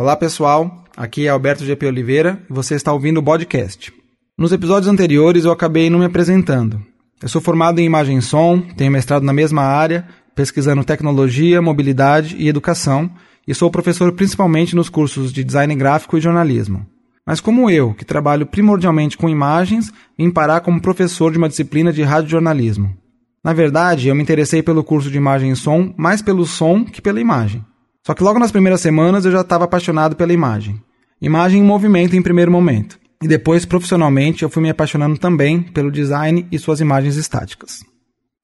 Olá pessoal, aqui é Alberto GP Oliveira e você está ouvindo o podcast. Nos episódios anteriores eu acabei não me apresentando. Eu sou formado em imagem e som, tenho mestrado na mesma área, pesquisando tecnologia, mobilidade e educação, e sou professor principalmente nos cursos de design gráfico e jornalismo. Mas como eu, que trabalho primordialmente com imagens, vim parar como professor de uma disciplina de radiojornalismo. Na verdade, eu me interessei pelo curso de imagem e som mais pelo som que pela imagem. Só que logo nas primeiras semanas eu já estava apaixonado pela imagem. Imagem em movimento em primeiro momento. E depois, profissionalmente, eu fui me apaixonando também pelo design e suas imagens estáticas.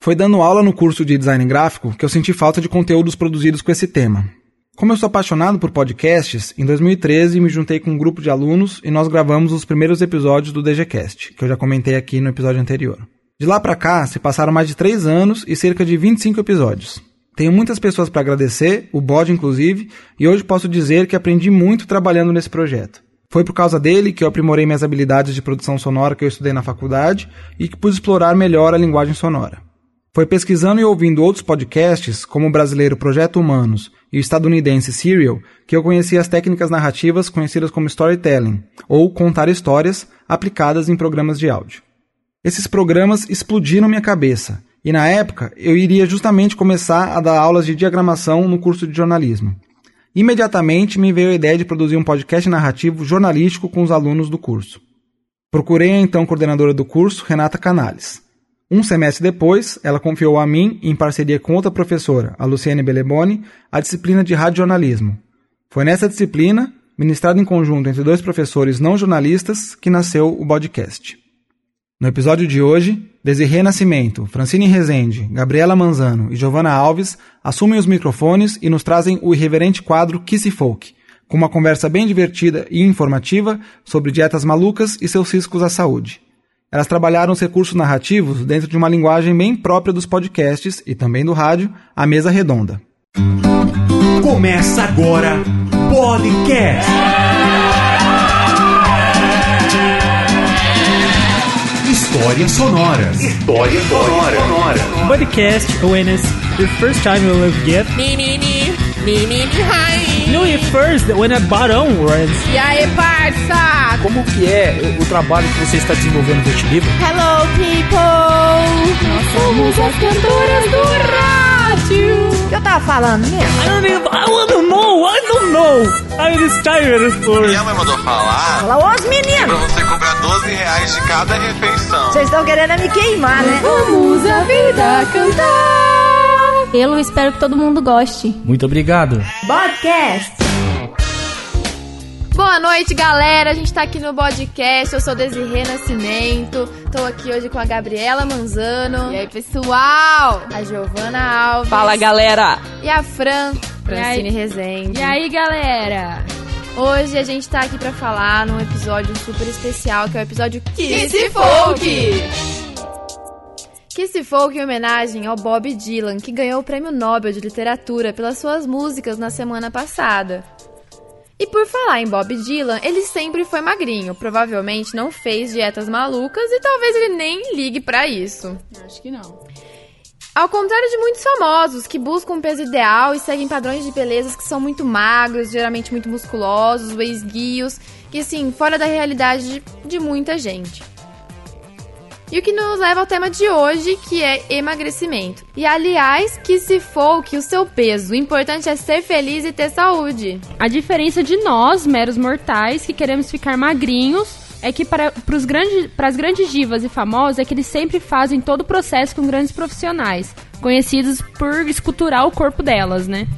Foi dando aula no curso de design gráfico que eu senti falta de conteúdos produzidos com esse tema. Como eu sou apaixonado por podcasts, em 2013 me juntei com um grupo de alunos e nós gravamos os primeiros episódios do DGCast, que eu já comentei aqui no episódio anterior. De lá para cá, se passaram mais de 3 anos e cerca de 25 episódios. Tenho muitas pessoas para agradecer, o bode inclusive, e hoje posso dizer que aprendi muito trabalhando nesse projeto. Foi por causa dele que eu aprimorei minhas habilidades de produção sonora que eu estudei na faculdade e que pude explorar melhor a linguagem sonora. Foi pesquisando e ouvindo outros podcasts, como o brasileiro Projeto Humanos e o estadunidense Serial, que eu conheci as técnicas narrativas conhecidas como storytelling, ou contar histórias, aplicadas em programas de áudio. Esses programas explodiram minha cabeça e na época, eu iria justamente começar a dar aulas de diagramação no curso de jornalismo. Imediatamente me veio a ideia de produzir um podcast narrativo jornalístico com os alunos do curso. Procurei a então coordenadora do curso, Renata Canales. Um semestre depois, ela confiou a mim, em parceria com outra professora, a Luciane Beleboni, a disciplina de radiojornalismo. Foi nessa disciplina, ministrada em conjunto entre dois professores não jornalistas, que nasceu o podcast. No episódio de hoje, Desirê Nascimento, Francine Rezende, Gabriela Manzano e Giovanna Alves assumem os microfones e nos trazem o irreverente quadro Kissy Folk, com uma conversa bem divertida e informativa sobre dietas malucas e seus riscos à saúde. Elas trabalharam os recursos narrativos dentro de uma linguagem bem própria dos podcasts e também do rádio, a mesa redonda. Começa agora Podcast. Histórias sonoras. Histórias sonoras. Podcast awareness. The first time you will get. Me, me, me. Me, me, me, hi. No, at first, when a barão runs. E aí, parça? Como que é o trabalho que você está desenvolvendo com este livro? Hello, people. Nós somos as cantoras do rádio. O que eu tava falando mesmo? I don't even, I don't know, I don't know. I'm tired for... Minha mãe mandou falar Fala, os meninos. pra você cobrar 12 reais de cada refeição. Vocês estão querendo me queimar, né? Vamos a vida cantar. Eu espero que todo mundo goste. Muito obrigado. Podcast. Boa noite, galera. A gente tá aqui no podcast. Eu sou Desirê Nascimento. Tô aqui hoje com a Gabriela Manzano. E aí, pessoal? A Giovana Alves. Fala, galera! E a Fran, Francine E aí? Rezende. E aí, galera? Hoje a gente tá aqui pra falar num episódio super especial, que é o episódio Kiss Folk. Kiss Folk em homenagem ao Bob Dylan, que ganhou o Prêmio Nobel de Literatura pelas suas músicas na semana passada. E por falar em Bob Dylan, ele sempre foi magrinho, provavelmente não fez dietas malucas e talvez ele nem ligue pra isso. Acho que não. Ao contrário de muitos famosos que buscam um peso ideal e seguem padrões de belezas que são muito magros, geralmente muito musculosos, esguios, que assim, fora da realidade de, de muita gente. E o que nos leva ao tema de hoje, que é emagrecimento. E aliás, que se for que o seu peso, o importante é ser feliz e ter saúde. A diferença de nós, meros mortais, que queremos ficar magrinhos, é que para as grandes, pras grandes divas e famosos é que eles sempre fazem todo o processo com grandes profissionais, conhecidos por esculturar o corpo delas, né?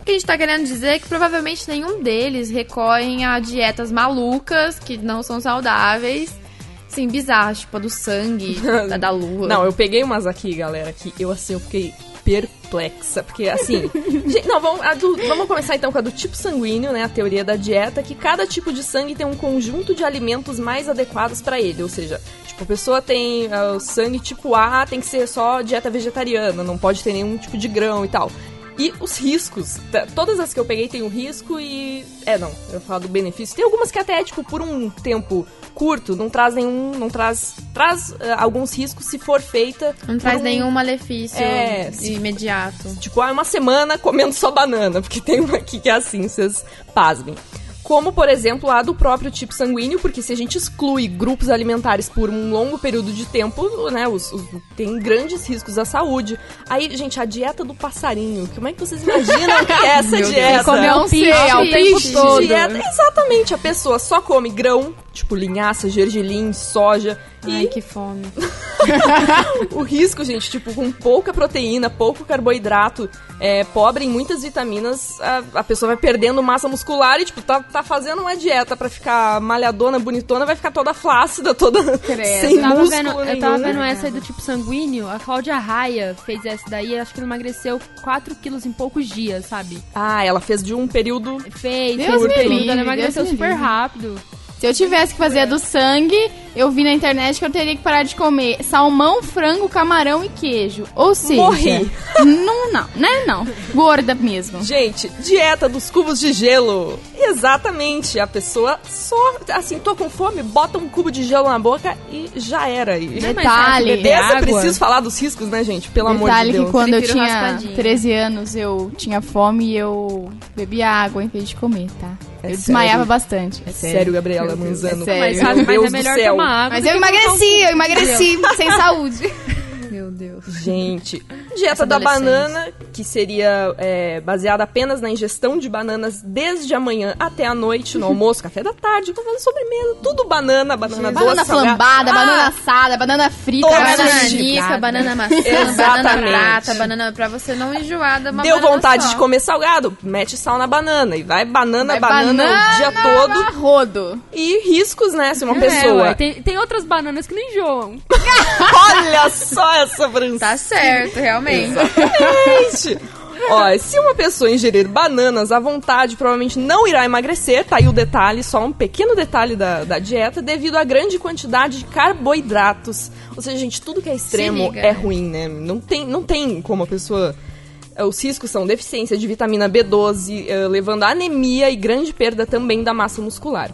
O que a gente tá querendo dizer é que provavelmente nenhum deles recorrem a dietas malucas, que não são saudáveis. Sim, bizarras, tipo a do sangue, da, da lua. Não, eu peguei umas aqui, galera, que eu assim, eu fiquei perplexa, porque assim... gente, não, vamos, do- vamos começar então com a do tipo sanguíneo, né, a teoria da dieta, que cada tipo de sangue tem um conjunto de alimentos mais adequados pra ele, ou seja, tipo, a pessoa tem ah, o sangue tipo A, tem que ser só dieta vegetariana, não pode ter nenhum tipo de grão e tal. E os riscos. Todas as que eu peguei tem um risco e. É, não, eu falo do benefício. Tem algumas que até, tipo, por um tempo curto, não traz nenhum. Não traz. Traz eh, alguns riscos se for feita. Não traz um- nenhum malefício É, se- imediato. Tipo, ah, uma semana comendo só banana, porque tem uma aqui que é assim, vocês pasmem. Como, por exemplo, a do próprio tipo sanguíneo, porque se a gente exclui grupos alimentares por um longo período de tempo, né, os, os- tem grandes riscos à saúde. Aí, gente, a dieta do passarinho, como é que vocês imaginam que é essa dieta? Comer um piche é o tempo todo. Dieta, exatamente, a pessoa só come grão, tipo linhaça, gergelim, soja. Ai, e que fome. o risco, gente, tipo, com pouca proteína, pouco carboidrato, é, pobre em muitas vitaminas, a, a pessoa vai perdendo massa muscular e, tipo, tá, tá fazendo uma dieta pra ficar malhadona, bonitona, vai ficar toda flácida, toda sem Eu tava, músculo vendo, eu tava vendo essa aí do tipo sanguíneo, a Cláudia Raia fez essa daí, acho que ela emagreceu 4 quilos em poucos dias, sabe? Ah, ela fez de um período... Fez, Deus fez um período, livre, ela emagreceu Deus super rápido. Se eu tivesse que fazer a do sangue, eu vi na internet que eu teria que parar de comer salmão, frango, camarão e queijo. Ou seja, Morri. não, não, né? Não. Gorda mesmo. Gente, dieta dos cubos de gelo. Exatamente, a pessoa só, assim, tô com fome, bota um cubo de gelo na boca e já era. E... É Detalhe. Beleza, água? preciso falar dos riscos, né, gente? Pelo amor de Detalhe Deus. que quando eu tinha raspadinho. 13 anos, eu tinha fome e eu bebia água em vez de comer, tá? É eu desmaiava sério? bastante. É Sério, Gabriela Manzano. É sério. Mas, sabe, mas é melhor do céu. tomar água Mas eu emagreci, eu emagreci sem saúde. Meu Deus. Gente, dieta Essa da banana, que seria é, baseada apenas na ingestão de bananas desde a manhã até a noite, no almoço, café da tarde, café sobremesa, tudo banana, banana doce, Banana flambada, Ah, banana assada, banana frita, banana os Banana nica, banana maçã, Exatamente. banana prata, banana pra você não enjoar da Deu banana vontade só. de comer salgado, mete sal na banana e vai banana, Vai banana, o dia banana todo. rodo. E riscos, né? Se uma É, pessoa. ué, tem, tem outras bananas que não enjoam. Olha só essa Francisca. Tá certo, realmente. Gente, Ó, se uma pessoa ingerir bananas à vontade, provavelmente não irá emagrecer. Tá aí o detalhe, só um pequeno detalhe da, da dieta, devido à grande quantidade de carboidratos. Ou seja, gente, tudo que é extremo é ruim, né? Não tem, não tem como a pessoa. eh, Os riscos são deficiência de vitamina B12, eh, levando a anemia e grande perda também da massa muscular.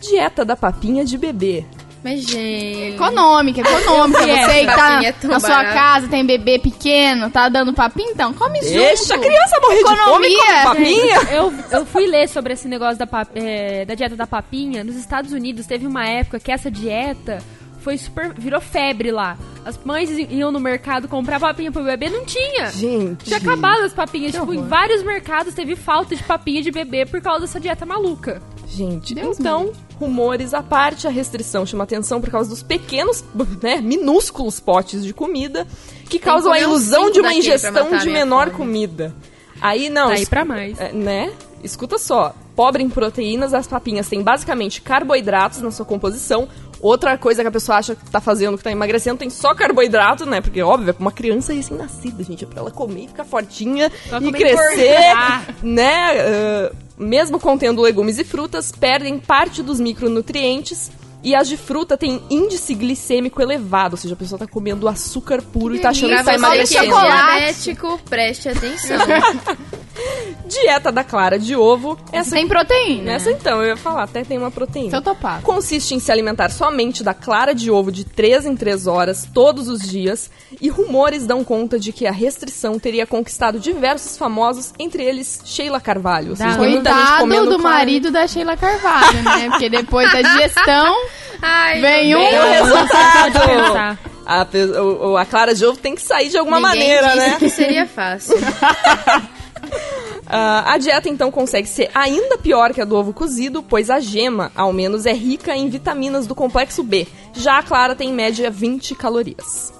Dieta da papinha de bebê. Mas, gente. Econômica, econômica. Você que tá é na sua barato. casa, tem bebê pequeno, tá dando papinha, então come Deixa a junto. criança morrer de fome Economia. papinha. Eu, eu fui ler sobre esse negócio da, pap- é, da dieta da papinha. Nos Estados Unidos teve uma época que essa dieta foi super. virou febre lá. As mães iam no mercado comprar papinha pro bebê, não tinha. Gente. Tinha acabado as papinhas. Tipo, em vários mercados teve falta de papinha de bebê por causa dessa dieta maluca. Gente, Deus então, rumores à parte, a restrição chama atenção por causa dos pequenos, né, minúsculos potes de comida que causam a ilusão de uma ingestão de menor fome. comida. Aí não, Tá aí pra mais. é, né? Escuta só, pobre em proteínas, as papinhas têm basicamente carboidratos na sua composição. Outra coisa que a pessoa acha que tá fazendo, que tá emagrecendo, tem só carboidrato, né? Porque, óbvio, é pra uma criança recém-nascida, gente. É pra ela comer ficar fortinha e crescer, né? Ah, mesmo contendo legumes e frutas, perdem parte dos micronutrientes. E as de fruta têm índice glicêmico elevado, ou seja, a pessoa tá comendo açúcar puro e tá achando que Pra tá você que é emagrecendo. chocolate. diabético, preste atenção. Dieta da clara de ovo. Essa, Tem proteína. essa então, eu ia falar, até tem uma proteína. Então topado. Consiste em se alimentar somente da clara de ovo de 3 em 3 horas, todos os dias, e rumores dão conta de que a restrição teria conquistado diversos famosos, entre eles Sheila Carvalho. Ou seja, Dá. tem muita gente Coitado comendo do clara. marido da Sheila Carvalho, né? Porque depois da digestão Ai, vem um... Resultado! A, o- o- a clara de ovo tem que sair de alguma Ninguém maneira, disse né? que seria fácil. Ah, a dieta então consegue ser ainda pior que a do ovo cozido, pois a gema, ao menos, é rica em vitaminas do complexo B. Já a clara tem em média 20 calorias.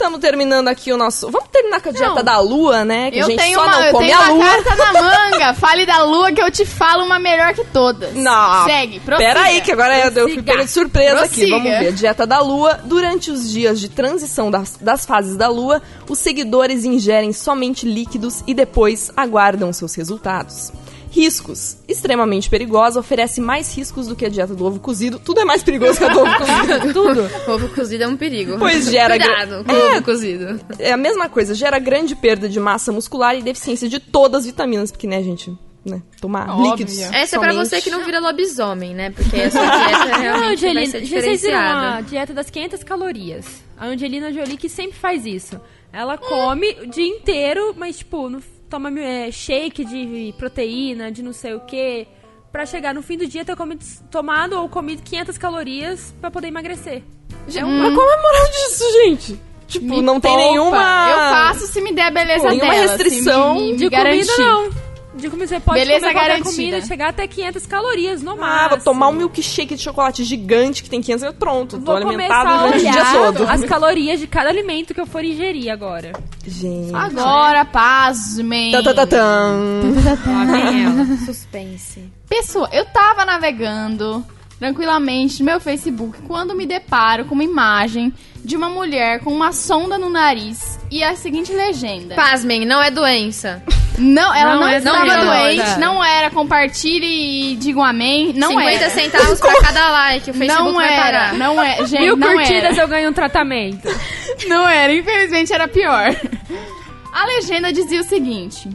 Estamos terminando aqui o nosso. Vamos terminar com a dieta Não. da lua, né? Que a Eu gente tenho só uma, não eu come tenho a uma lua. carta na manga. Fale da lua que eu te falo uma melhor que todas. Não. Segue, prossiga. Pera aí, que agora eu fui pega de surpresa aqui. Prossiga. Vamos ver. Dieta da lua. Durante os dias de transição das, das fases da lua, os seguidores ingerem somente líquidos e depois aguardam seus resultados. Riscos. Extremamente perigosa, oferece mais riscos do que a dieta do ovo cozido. Tudo é mais perigoso que a do ovo cozido. Tudo. Ovo cozido é um perigo. Pois gera Cuidado com É. ovo cozido. É a mesma coisa, gera grande perda de massa muscular e deficiência de todas as vitaminas, porque, né, gente, né, tomar Óbvio. líquidos. Essa é pra somente. você que não vira lobisomem, né? Porque essa dieta Não, realmente vai Angelina, ser vocês viram a diferenciada. dieta das 500 calorias. A Angelina Jolie que sempre faz isso. Ela come o dia inteiro, mas, tipo, não toma é, shake de proteína, de não sei o quê, pra chegar no fim do dia ter comido, tomado ou comido 500 calorias pra poder emagrecer. Gente, Mas qual é a moral disso, gente? Tipo, Me não tem poupa. nenhuma... Eu faço se me der a beleza Pô, nenhuma dela. restrição se me, me, me De garantir. comida, não. De comida, você pode Beleza comer qualquer garantida. comida e chegar até 500 calorias no Ah, máximo. vou tomar um milkshake de chocolate gigante que tem 500 e pronto. Tô Vou alimentado começar a durante o dia olhar todo. as calorias de cada alimento que eu for ingerir agora. Gente. Agora, pasmem. Tá, tá, tá, tã. Lá vem ela. Suspense. Pessoa, eu tava navegando tranquilamente no meu Facebook quando me deparo com uma imagem de uma mulher com uma sonda no nariz e a seguinte legenda. Pasmem, não é doença. Não, ela Não não, é estava doença. doente, não era compartilhe e digam amém, não 50 era. centavos pra cada like. O Facebook Não vai era, parar. não é, gente, Mil não curtidas era. eu ganho um tratamento. Não era, infelizmente era pior. A legenda dizia o seguinte: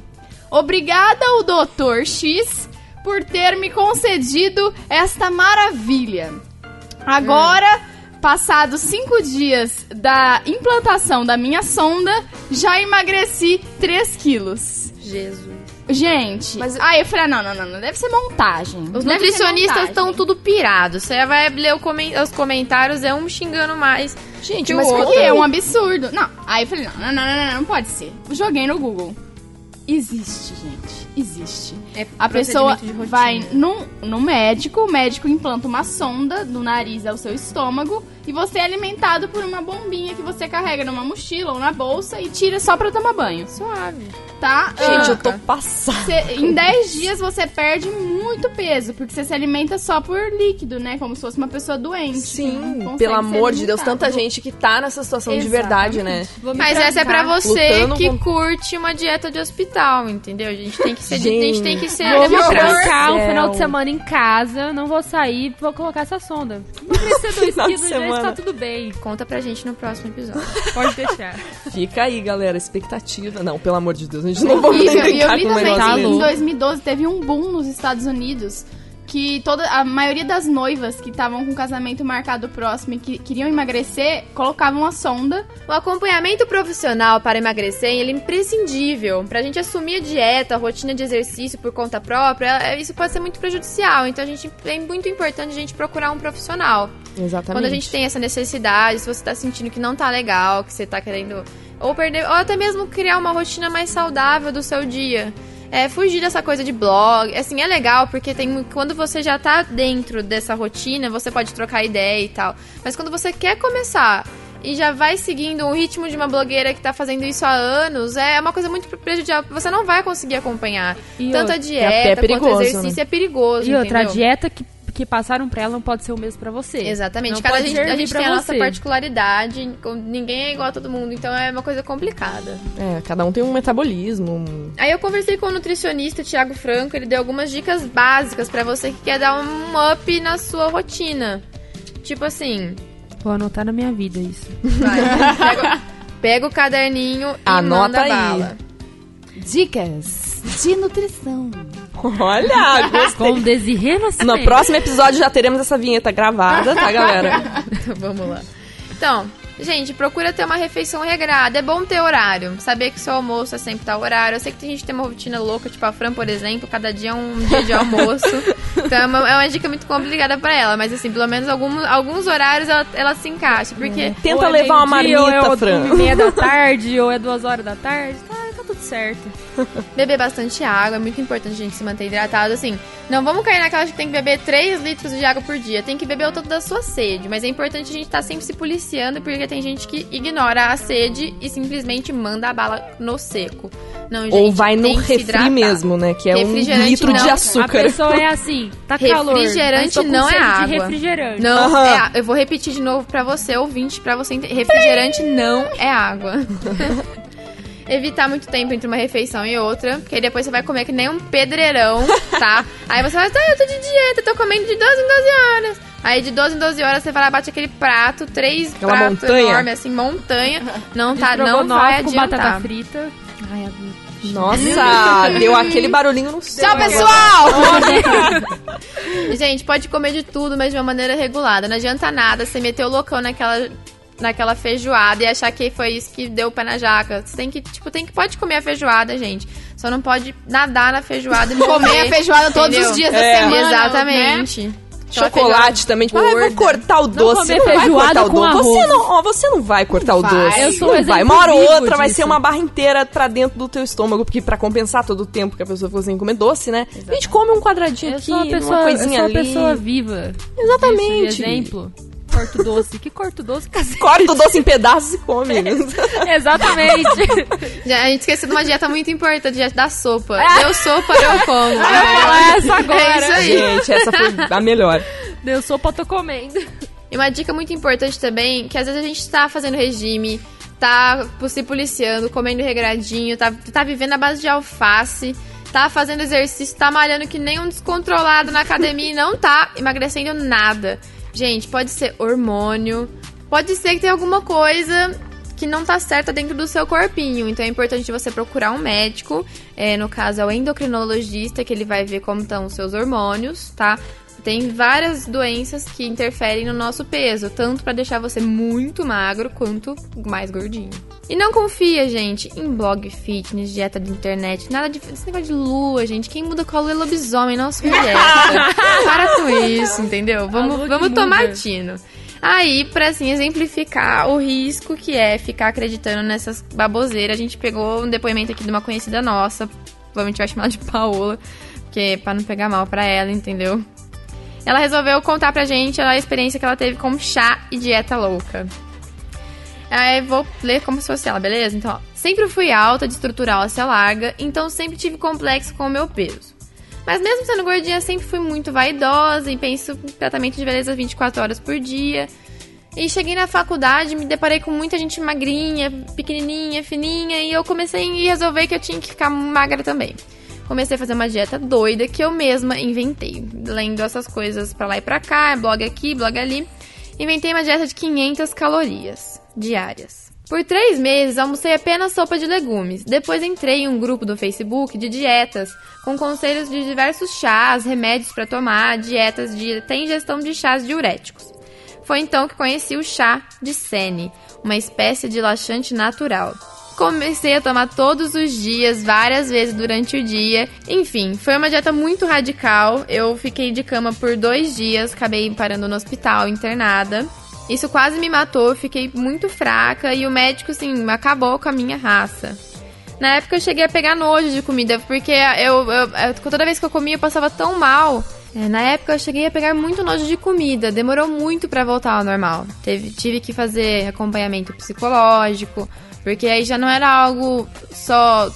Obrigada ao Dr. X por ter me concedido esta maravilha. Agora, passados cinco dias da implantação da minha sonda, já emagreci 3 quilos. Jesus. Gente, Mas- aí eu falei, ah, não, não, não, não, deve ser montagem. Os Deve nutricionistas estão tudo pirados. Você vai ler o comen- os comentários, é um xingando mais. Gente, que o mas outro. Porque é um absurdo. Não, aí eu falei, não, não, não, não, não, não pode ser. Joguei no Google. Existe, gente. Existe. É A pessoa vai no, no médico, o médico implanta uma sonda do nariz ao seu estômago e você é alimentado por uma bombinha que você carrega numa mochila ou na bolsa e tira só pra tomar banho. Suave. Tá? Gente, Ah, eu tô passada. você- em 10 dias você perde muito peso, porque você se alimenta só por líquido, né? Como se fosse uma pessoa doente. Sim, pelo amor de Deus, tanta gente que tá nessa situação de verdade, né? Mas essa é pra você lutando que com- curte uma dieta de hospital, entendeu? A gente tem que ser, a gente tem que ser Vou democrático. trancar um Céu. final de semana em casa, não vou sair, vou colocar essa sonda. Vou dois Final de quilos já está tudo bem. Conta pra gente no próximo episódio. Pode deixar. Fica aí, galera, expectativa. Não, pelo amor de Deus, a gente não vai E, nem e eu com um também que em 2012 teve um boom nos Estados Unidos que toda a maioria das noivas que estavam com o casamento marcado próximo e que queriam emagrecer colocavam a sonda. O acompanhamento profissional para emagrecer ele é imprescindível. Pra gente assumir a dieta, a rotina de exercício por conta própria, é- isso pode ser muito prejudicial. Então a gente é muito importante a gente procurar um profissional. Exatamente. Quando a gente tem essa necessidade, se você tá sentindo que não tá legal, que você tá querendo ou perder, ou até mesmo criar uma rotina mais saudável do seu dia. É, fugir dessa coisa de blog. Assim, é legal porque tem quando você já tá dentro dessa rotina, você pode trocar ideia e tal. Mas quando você quer começar e já vai seguindo o ritmo de uma blogueira que tá fazendo isso há anos, é uma coisa muito prejudicial. Você não vai conseguir acompanhar. E Tanto a outra- que até é dieta quanto o perigoso, exercício né? é perigoso. E outra, a entendeu? dieta que, que passaram pra ela não pode ser o mesmo pra você. Exatamente. Não Cada pode gente, a gente pra tem a nossa particularidade, com- ninguém é igual a todo mundo, então é uma coisa complicada. É, cada um tem um metabolismo. um- Aí eu conversei com o nutricionista Thiago Franco, ele deu algumas dicas básicas pra você que quer dar um up na sua rotina. Tipo assim, Vou anotar na minha vida isso. vai, pega, pega o caderninho e Anota manda aí. bala. Dicas de nutrição. Olha, gostei. Com Desirê Nascimento. No próximo episódio já teremos essa vinheta gravada, tá, galera? Vamos lá. Então, gente, procura ter uma refeição regrada. É bom ter horário. Saber que seu almoço é sempre tal horário. Eu sei que tem gente que tem uma rotina louca, tipo a Fran, por exemplo, cada dia é um dia de almoço. então é uma, é uma dica muito complicada pra ela. Mas assim, pelo menos alguns, alguns horários ela, ela se encaixa. Porque Tenta Ou é levar uma meio-dia, ou marmita, é Fran. uma e meia da tarde, ou é duas horas da tarde. Tá, tá tudo certo. beber bastante água é muito importante a gente se manter hidratado. Assim, não vamos cair naquela de que tem que beber 3 litros de água por dia. Tem que beber o tanto da sua sede. Mas é importante a gente estar sempre se policiando, porque tem gente que ignora a sede e simplesmente manda a bala no seco. Não, gente, Ou vai no refri mesmo, né? Que é um litro de não. A açúcar. pessoa é assim, tá calor. Refrigerante não é água. de refrigerante. Não, é, eu vou repetir de novo pra você, ouvinte, pra você entender. Refrigerante não é água. evitar muito tempo entre uma refeição e outra, porque aí depois você vai comer que nem um pedreirão, tá? aí você vai, tá, eu tô de dieta, tô comendo de 12 em 12 horas. Aí de 12 em 12 horas você vai lá, bate aquele prato, três Aquela pratos montanha. enormes, assim, montanha. Não tá, não vai com adiantar. batata frita. Ai, a- Nossa, deu aquele barulhinho no céu. Tchau, pessoal! Gente, pode comer de tudo, mas de uma maneira regulada. Não adianta nada você meter o loucão naquela, naquela feijoada e achar que foi isso que deu o pé na jaca. Você tem que, tipo, tem que pode comer a feijoada, gente. Só não pode nadar na feijoada e Comer a feijoada todos entendeu? os dias da É. semana. Exatamente. Aquela Chocolate também. Tipo, ah, eu vou cortar o doce. comer Você não vai feijoada cortar o doce. Você não, ó, você não vai cortar o Vai. doce. Eu sou um não vai. exemplo Uma hora ou outra vai disso. ser uma barra inteira pra dentro do teu estômago, porque pra compensar todo o tempo que a pessoa ficou sem comer doce, né? A gente come um quadradinho Eu aqui, sou uma pessoa, uma eu coisinha sou uma ali. pessoa viva. Exatamente. Isso de Corto doce. Que corto doce, cacete? Corta o doce em pedaços e come. Exatamente. Já, a gente esqueceu de uma dieta muito importante, a dieta da sopa. Ah. Deu sopa, eu como. falar essa agora. É isso aí. Gente, essa foi a melhor. Deu sopa, tô comendo. E uma dica muito importante também, que às vezes a gente tá fazendo regime, tá se policiando, comendo regradinho, tá, tá vivendo à base de alface, tá fazendo exercício, tá malhando que nem um descontrolado na academia e não tá emagrecendo nada. Gente, pode ser hormônio, pode ser que tenha alguma coisa que não tá certa dentro do seu corpinho. Então é importante você procurar um médico, é, no caso é o endocrinologista, que ele vai ver como estão os seus hormônios, tá? Tem várias doenças que interferem no nosso peso, tanto pra deixar você muito magro quanto mais gordinho. E não confia, gente, em blog fitness, dieta de internet, nada de esse negócio de lua, gente. Quem muda lua é lobisomem, não sua dieta. Para com isso, entendeu? Vamos, vamos tomar tino. Aí, pra assim exemplificar o risco que é ficar acreditando nessas baboseiras, a gente pegou um depoimento aqui de uma conhecida nossa, provavelmente vai chamar de Paola, porque pra não pegar mal pra ela, entendeu? Ela resolveu contar pra gente a experiência que ela teve com chá e dieta louca. Aí vou ler como se fosse ela, beleza? Então, ó. Sempre fui alta, de estrutura óssea larga, então sempre tive complexo com o meu peso. Mas mesmo sendo gordinha, sempre fui muito vaidosa e penso em tratamento de beleza 24 horas por dia. E cheguei na faculdade, me deparei com muita gente magrinha, pequenininha, fininha, e eu comecei a resolver que eu tinha que ficar magra também. Comecei a fazer uma dieta doida que eu mesma inventei, lendo essas coisas pra lá e pra cá, blog aqui, blog ali. Inventei uma dieta de 500 calorias diárias. Por três meses, almocei apenas sopa de legumes. Depois entrei em um grupo do Facebook de dietas, com conselhos de diversos chás, remédios pra tomar, dietas de até ingestão de chás diuréticos. Foi então que conheci o chá de Sene, uma espécie de laxante natural. Comecei a tomar todos os dias, várias vezes durante o dia. Enfim, foi uma dieta muito radical. Eu fiquei de cama por dois dias, acabei parando no hospital, internada. Isso quase me matou, fiquei muito fraca e o médico, assim, acabou com a minha raça. Na época eu cheguei a pegar nojo de comida, porque eu, eu- eu- toda vez que eu comia eu passava tão mal. É, na época eu cheguei a pegar muito nojo de comida, demorou muito pra voltar ao normal. Teve, tive que fazer acompanhamento psicológico, porque aí já não era algo só.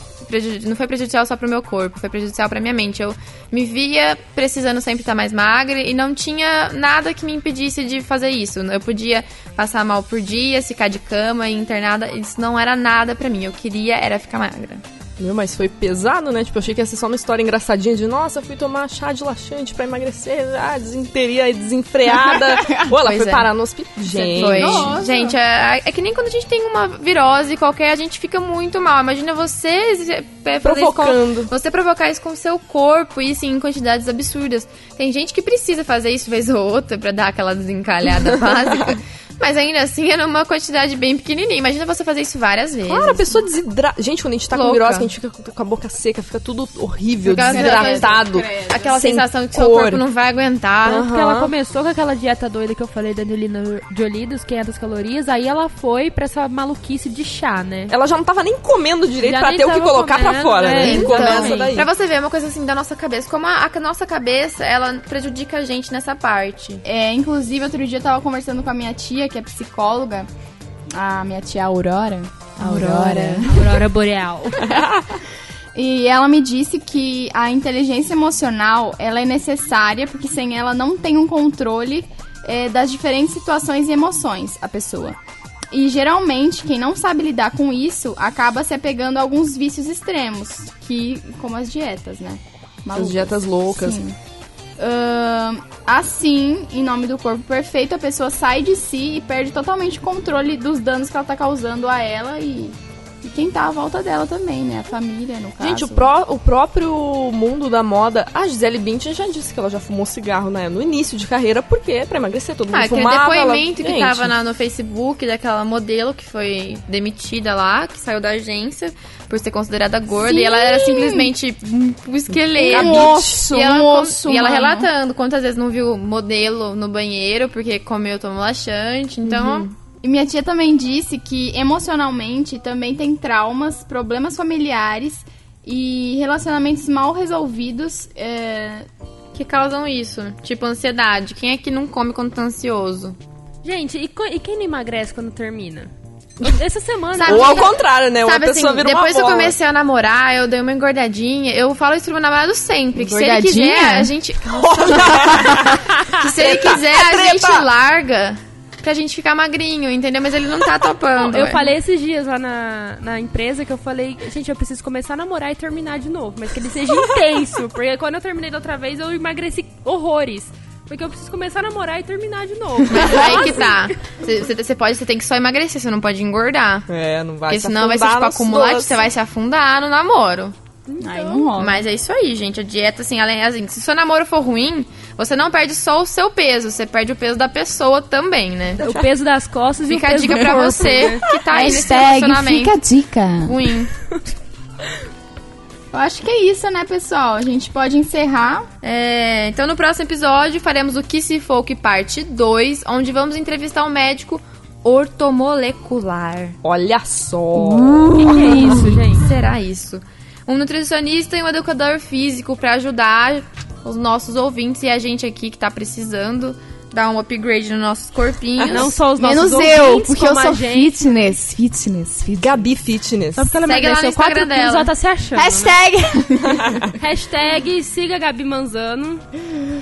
Não foi prejudicial só pro meu corpo, foi prejudicial pra minha mente. Eu me via precisando sempre estar mais magra e não tinha nada que me impedisse de fazer isso. Eu podia passar mal por dia, ficar de cama e internada, isso não era nada pra mim. Eu queria era ficar magra. Meu, mas foi pesado, né? Tipo, eu achei que ia ser só uma história engraçadinha de nossa, fui tomar chá de laxante pra emagrecer, ah, desinteria desenfreada. Ou ela Pois foi é. parar no hospital. Gente. Foi. Nossa. Gente, é, é que nem quando a gente tem uma virose qualquer, a gente fica muito mal. Imagina você é, isso com- Provocando. você provocar isso com o seu corpo e assim, em quantidades absurdas. Tem gente que precisa fazer isso vez ou outra pra dar aquela desencalhada básica. Mas ainda assim é numa quantidade bem pequenininha. Imagina você fazer isso várias vezes. Claro, a pessoa desidrata. Gente, quando a gente tá com Louca. virose, que a gente fica com a boca seca, fica tudo horrível, Aquela desidratado. Aquela sensação que seu cor. corpo não vai aguentar. Aham. Porque ela começou com aquela dieta doida que eu falei da Angelina Jolie, dos 500 calorias, aí ela foi pra essa maluquice de chá, né? Ela já não tava nem comendo direito Já pra ter o que colocar pra comendo, fora, é, né? então, Começa daí. Pra você ver, é uma coisa assim da nossa cabeça. Como a, a nossa cabeça, ela prejudica a gente nessa parte. É, inclusive, outro dia eu tava conversando com a minha tia, que é psicóloga, a minha tia Aurora. Aurora. Aurora Boreal. E ela me disse que a inteligência emocional, ela é necessária, porque sem ela não tem um controle é, das diferentes situações e emoções, a pessoa. E geralmente, quem não sabe lidar com isso acaba se apegando a alguns vícios extremos, que como as dietas, né? As dietas loucas. Sim. Ahn, assim, em nome do corpo perfeito, a pessoa sai de si e perde totalmente o controle dos danos que ela tá causando a ela e, e quem tá à volta dela também, né? A família, no caso. Gente, o, pró- o próprio mundo da moda, a Gisele Bündchen já disse que ela já fumou cigarro né, no início de carreira, porque pra emagrecer todo mundo Ah, aquele fumava. ela- depoimento que Gente, tava na- no Facebook daquela modelo que foi demitida lá, que saiu da agência por ser considerada gorda. Sim. E ela era simplesmente um, esqueleto. Um osso, e ela, um osso, E ela mano. relatando quantas vezes não viu modelo no banheiro porque comeu tomou laxante. Então, E minha tia também disse que emocionalmente também tem traumas, problemas familiares e relacionamentos mal resolvidos. é, que causam isso. Tipo, ansiedade. Quem é que não come quando tá ansioso? Gente, e, e quem não emagrece quando termina? Essa semana. Sabe, Ou ao contrário, né? Uma Sabe assim, pessoa vira depois que eu comecei a namorar, eu dei uma engordadinha. Eu falo isso pro meu namorado sempre. Que se ele Engordadinha? quiser, a gente. que se ele quiser, é a gente larga pra gente ficar magrinho, entendeu? Mas ele não tá topando. Eu ué. falei esses dias lá na, na empresa que eu falei, gente, eu preciso começar a namorar e terminar de novo, mas que ele seja intenso, porque quando eu terminei da outra vez eu emagreci horrores. Porque eu preciso começar a namorar e terminar de novo. Mas aí que tá. Você- pode, você tem que só emagrecer, você não pode engordar. É, não vai Porque se senão vai ser tipo doces. você vai se afundar no namoro. Aí não rola. Mas é isso aí, gente. A dieta, assim, além, assim, se o seu namoro for ruim, você não perde só o seu peso, você perde o peso da pessoa também, né? O peso das costas Fica e o a peso dica do pra corpo, você né? que tá aí nesse relacionamento fica a dica. ruim. Eu acho que é isso, né, pessoal? A gente pode encerrar. É, então no próximo episódio faremos o Que Se Folk parte 2, onde vamos entrevistar um médico ortomolecular. Olha só. O que, que é isso, gente? Será isso? Um nutricionista e um educador físico pra ajudar os nossos ouvintes e a gente aqui que tá precisando dar um upgrade nos nossos corpinhos. Não só os nossos Menos ouvintes, eu, porque eu sou gente. fitness, fitness, fitness. Gabi Fitness. Só porque ela Segue lá no emagreceu 4 Instagram quilos, dela. ela tá se achando. Hashtag. Né? Hashtag siga Gabi Manzano.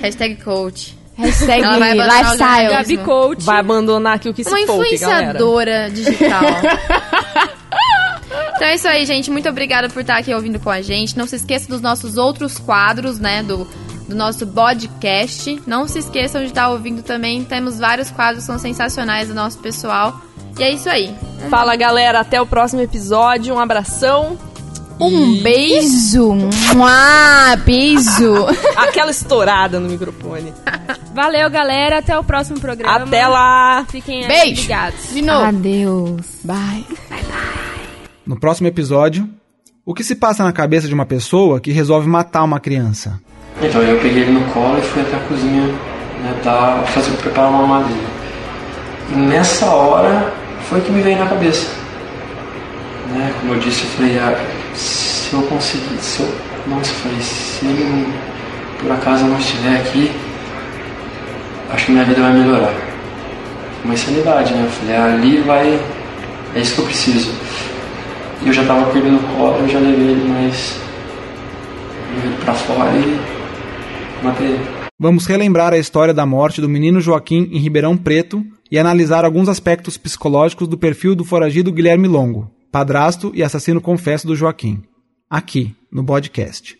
Hashtag coach. Hashtag Ela vai lifestyle. Gabi Coach. Vai abandonar aqui o que se Uma folk, galera. influenciadora digital. Então é isso aí, gente. Muito obrigada por estar aqui ouvindo com a gente. Não se esqueça dos nossos outros quadros, né? Do, do nosso podcast. Não se esqueçam de estar ouvindo também. Temos vários quadros que são sensacionais do nosso pessoal. E é isso aí. Fala, galera. Até o próximo episódio. Um abração. Um beijo. Mua, beijo. Aquela estourada no microfone. Valeu, galera. Até o próximo programa. Até lá. Fiquem aí Beijo. ligados. De novo. Adeus. Bye. No próximo episódio, o que se passa na cabeça de uma pessoa que resolve matar uma criança? Então eu peguei ele no colo e fui até a cozinha né, dar, fazer, preparar uma madeira. E nessa hora foi que me veio na cabeça. Né, como eu disse, eu falei, ah, se eu conseguir, se eu. Nossa, eu falei, se ele por acaso não estiver aqui, acho que minha vida vai melhorar. Uma insanidade, né? Eu falei, ah, ali vai. É isso que eu preciso. Eu já tava com ele no colo, eu já levei ele mais. pra fora e matei ele. Vamos relembrar a história da morte do menino Joaquim em Ribeirão Preto e analisar alguns aspectos psicológicos do perfil do foragido Guilherme Longo, padrasto e assassino confesso do Joaquim. Aqui, no podcast.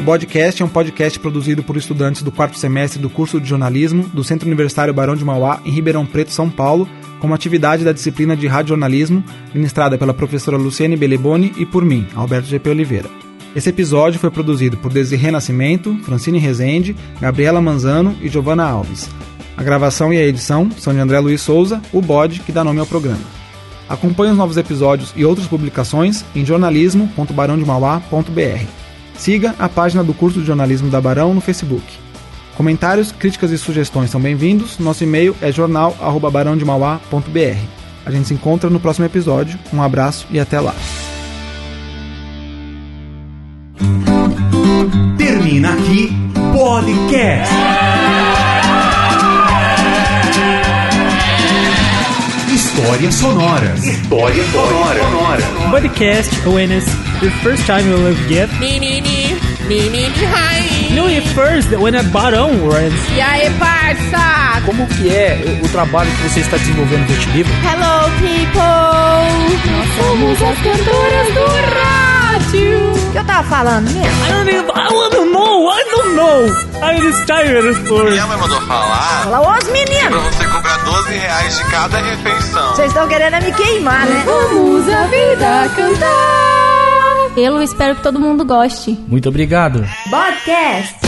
O podcast é um podcast produzido por estudantes do quarto semestre do curso de jornalismo do Centro Universitário Barão de Mauá, em Ribeirão Preto, São Paulo, como atividade da disciplina de radiojornalismo, ministrada pela professora Luciane Beleboni e por mim, Alberto GP Oliveira. Esse episódio foi produzido por Desirê Nascimento, Francine Rezende, Gabriela Manzano e Giovanna Alves. A gravação e a edição são de André Luiz Souza, o bode que dá nome ao programa. Acompanhe os novos episódios e outras publicações em jornalismo.barãodemauá.br. Siga a página do curso de jornalismo da Barão no Facebook. Comentários, críticas e sugestões são bem-vindos. Nosso e-mail é jornal@barãodemauá.br. A gente se encontra no próximo episódio. Um abraço e até lá. Termina aqui Podcast. Histórias sonoras. História sonora. Podcast awareness. The first time you'll ever get. Menini. You know, at first, when a barão runs, E aí, parça? Como que é o trabalho que você está desenvolvendo no Vertilivre? Hello, people! Nós somos as cantoras do rádio. O que eu tava falando mesmo? I don't even, I wanna know, I don't know. I'm just tired for... Minha mãe mandou falar Fala, os pra meninos! você cobrar 12 reais de cada refeição. Vocês estão querendo me queimar, né? Vamos a vida cantar. Eu espero que todo mundo goste. Muito obrigado. Podcast!